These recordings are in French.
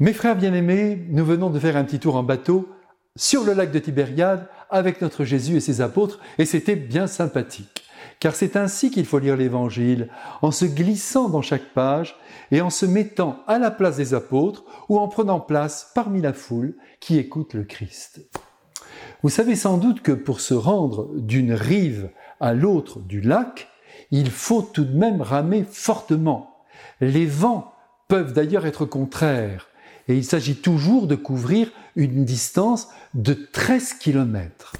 Mes frères bien-aimés, nous venons de faire un petit tour en bateau sur le lac de Tibériade avec notre Jésus et ses apôtres, et c'était bien sympathique. Car c'est ainsi qu'il faut lire l'Évangile, en se glissant dans chaque page et en se mettant à la place des apôtres ou en prenant place parmi la foule qui écoute le Christ. Vous savez sans doute que pour se rendre d'une rive à l'autre du lac, il faut tout de même ramer fortement. Les vents peuvent d'ailleurs être contraires et il s'agit toujours de couvrir une distance de 13 km.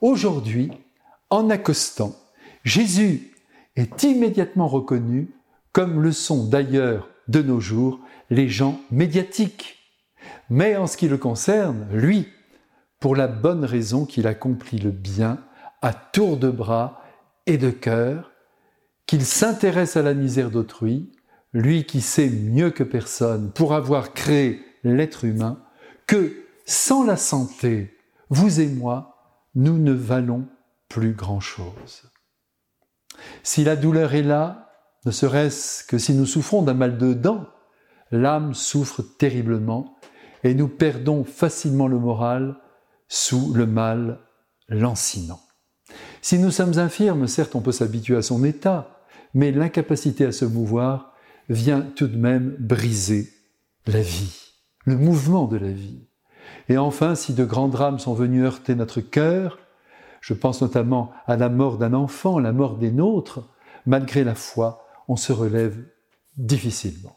Aujourd'hui, en accostant, Jésus est immédiatement reconnu comme le sont d'ailleurs de nos jours les gens médiatiques. Mais en ce qui le concerne, lui, pour la bonne raison qu'il accomplit le bien à tour de bras et de cœur, qu'il s'intéresse à la misère d'autrui, lui qui sait mieux que personne, pour avoir créé l'être humain, que sans la santé, vous et moi, nous ne valons plus grand-chose. Si la douleur est là, ne serait-ce que si nous souffrons d'un mal de dents, l'âme souffre terriblement et nous perdons facilement le moral sous le mal lancinant. Si nous sommes infirmes, certes on peut s'habituer à son état, mais l'incapacité à se mouvoir vient tout de même briser la vie, le mouvement de la vie. Et enfin, si de grands drames sont venus heurter notre cœur, je pense notamment à la mort d'un enfant, la mort des nôtres, malgré la foi, on se relève difficilement.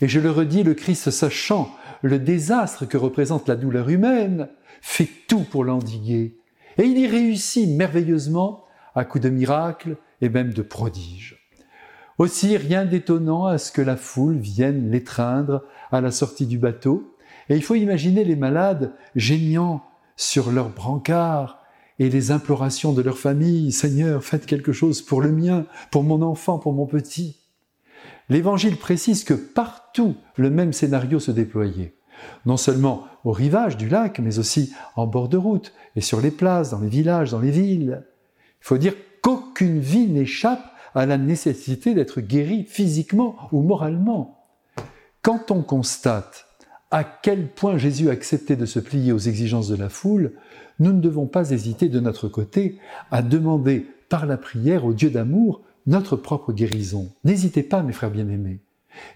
Et je le redis, le Christ sachant le désastre que représente la douleur humaine, fait tout pour l'endiguer. Et il y réussit merveilleusement à coups de miracles et même de prodiges. Aussi, rien d'étonnant à ce que la foule vienne l'étreindre à la sortie du bateau, et il faut imaginer les malades geignant sur leurs brancards et les implorations de leur famille, Seigneur, faites quelque chose pour le mien, pour mon enfant, pour mon petit. L'Évangile précise que partout le même scénario se déployait, non seulement au rivage du lac, mais aussi en bord de route et sur les places, dans les villages, dans les villes. Il faut dire qu'aucune vie n'échappe à la nécessité d'être guéri physiquement ou moralement. Quand on constate à quel point Jésus acceptait de se plier aux exigences de la foule, nous ne devons pas hésiter de notre côté à demander par la prière au Dieu d'amour notre propre guérison. N'hésitez pas, mes frères bien-aimés.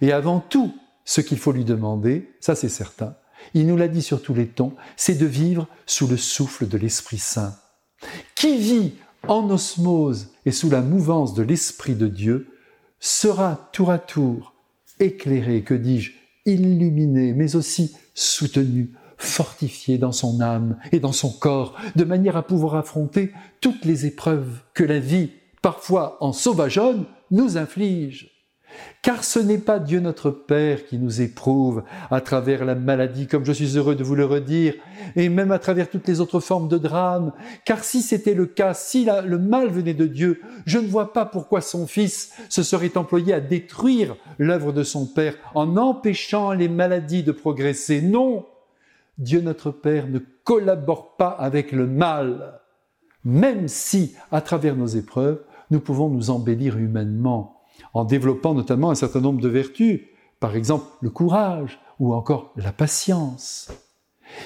Et avant tout, ce qu'il faut lui demander, ça c'est certain, il nous l'a dit sur tous les tons, c'est de vivre sous le souffle de l'Esprit Saint. Qui vit en osmose et sous la mouvance de l'Esprit de Dieu, sera tour à tour éclairé, que dis-je, illuminé, mais aussi soutenu, fortifié dans son âme et dans son corps, de manière à pouvoir affronter toutes les épreuves que la vie, parfois en sauvageonne, nous inflige. Car ce n'est pas Dieu notre Père qui nous éprouve à travers la maladie, comme je suis heureux de vous le redire, et même à travers toutes les autres formes de drame. Car si c'était le cas, si le mal venait de Dieu, je ne vois pas pourquoi son Fils se serait employé à détruire l'œuvre de son Père en empêchant les maladies de progresser. Non, Dieu notre Père ne collabore pas avec le mal, même si, à travers nos épreuves, nous pouvons nous embellir humainement en développant notamment un certain nombre de vertus, par exemple le courage ou encore la patience.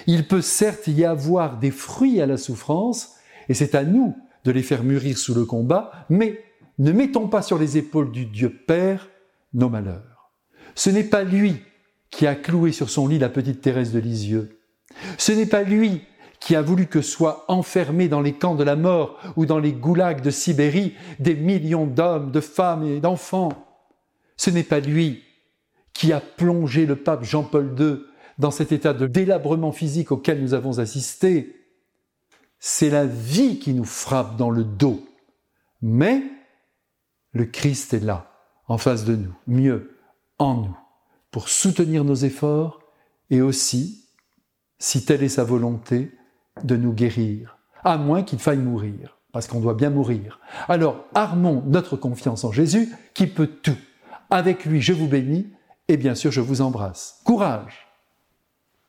Il peut certes y avoir des fruits à la souffrance, et c'est à nous de les faire mûrir sous le combat, mais ne mettons pas sur les épaules du Dieu Père nos malheurs. Ce n'est pas lui qui a cloué sur son lit la petite Thérèse de Lisieux. Ce n'est pas lui qui a voulu que soient enfermés dans les camps de la mort ou dans les goulags de Sibérie des millions d'hommes, de femmes et d'enfants. Ce n'est pas lui qui a plongé le pape Jean-Paul II dans cet état de délabrement physique auquel nous avons assisté. C'est la vie qui nous frappe dans le dos. Mais le Christ est là, en face de nous, mieux, en nous, pour soutenir nos efforts et aussi, si telle est sa volonté, de nous guérir, à moins qu'il faille mourir, parce qu'on doit bien mourir. Alors armons notre confiance en Jésus qui peut tout. Avec lui, je vous bénis et bien sûr, je vous embrasse. Courage